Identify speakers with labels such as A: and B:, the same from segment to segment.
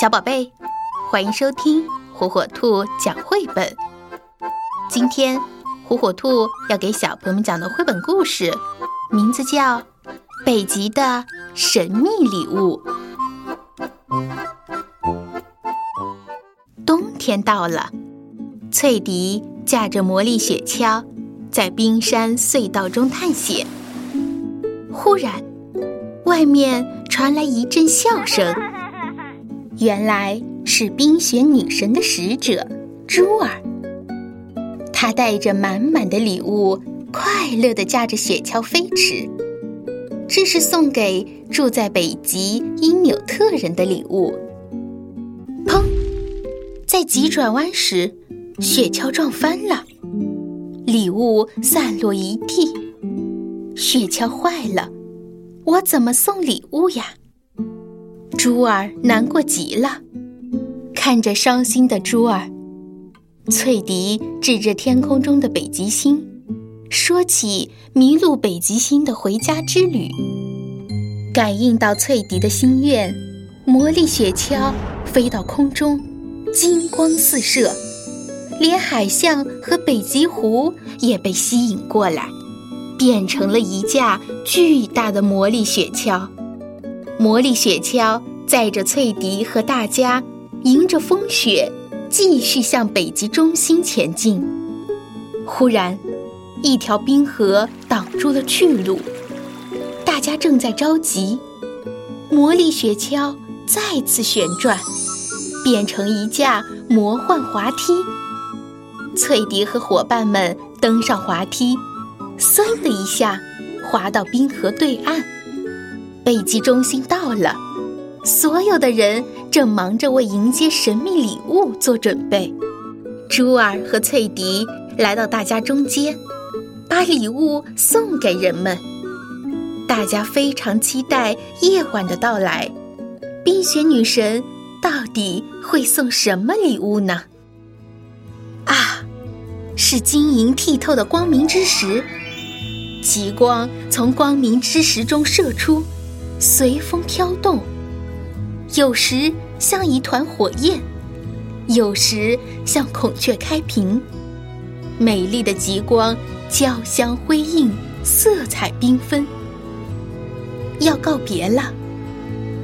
A: 小宝贝，欢迎收听火火兔讲绘本。今天，火火兔要给小朋友们讲的绘本故事，名字叫《北极的神秘礼物》。冬天到了，翠迪驾着魔力雪橇在冰山隧道中探险。忽然，外面传来一阵笑声。原来是冰雪女神的使者珠儿，她带着满满的礼物，快乐地驾着雪橇飞驰。这是送给住在北极因纽特人的礼物。砰！在急转弯时，雪橇撞翻了，礼物散落一地。雪橇坏了，我怎么送礼物呀？珠儿难过极了，看着伤心的珠儿，翠迪指着天空中的北极星，说起迷路北极星的回家之旅。感应到翠迪的心愿，魔力雪橇飞到空中，金光四射，连海象和北极狐也被吸引过来，变成了一架巨大的魔力雪橇。魔力雪橇载着翠迪和大家，迎着风雪，继续向北极中心前进。忽然，一条冰河挡住了去路，大家正在着急。魔力雪橇再次旋转，变成一架魔幻滑梯。翠迪和伙伴们登上滑梯，嗖的一下，滑到冰河对岸。北极中心到了，所有的人正忙着为迎接神秘礼物做准备。珠儿和翠迪来到大家中间，把礼物送给人们。大家非常期待夜晚的到来。冰雪女神到底会送什么礼物呢？啊，是晶莹剔透的光明之石。极光从光明之石中射出。随风飘动，有时像一团火焰，有时像孔雀开屏。美丽的极光交相辉映，色彩缤纷。要告别了，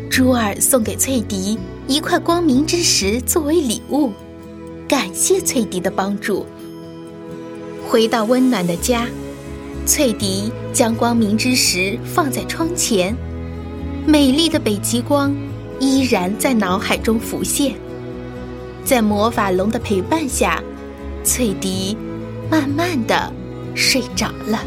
A: 珠儿送给翠迪一块光明之石作为礼物，感谢翠迪的帮助。回到温暖的家，翠迪将光明之石放在窗前。美丽的北极光依然在脑海中浮现，在魔法龙的陪伴下，翠迪慢慢的睡着了。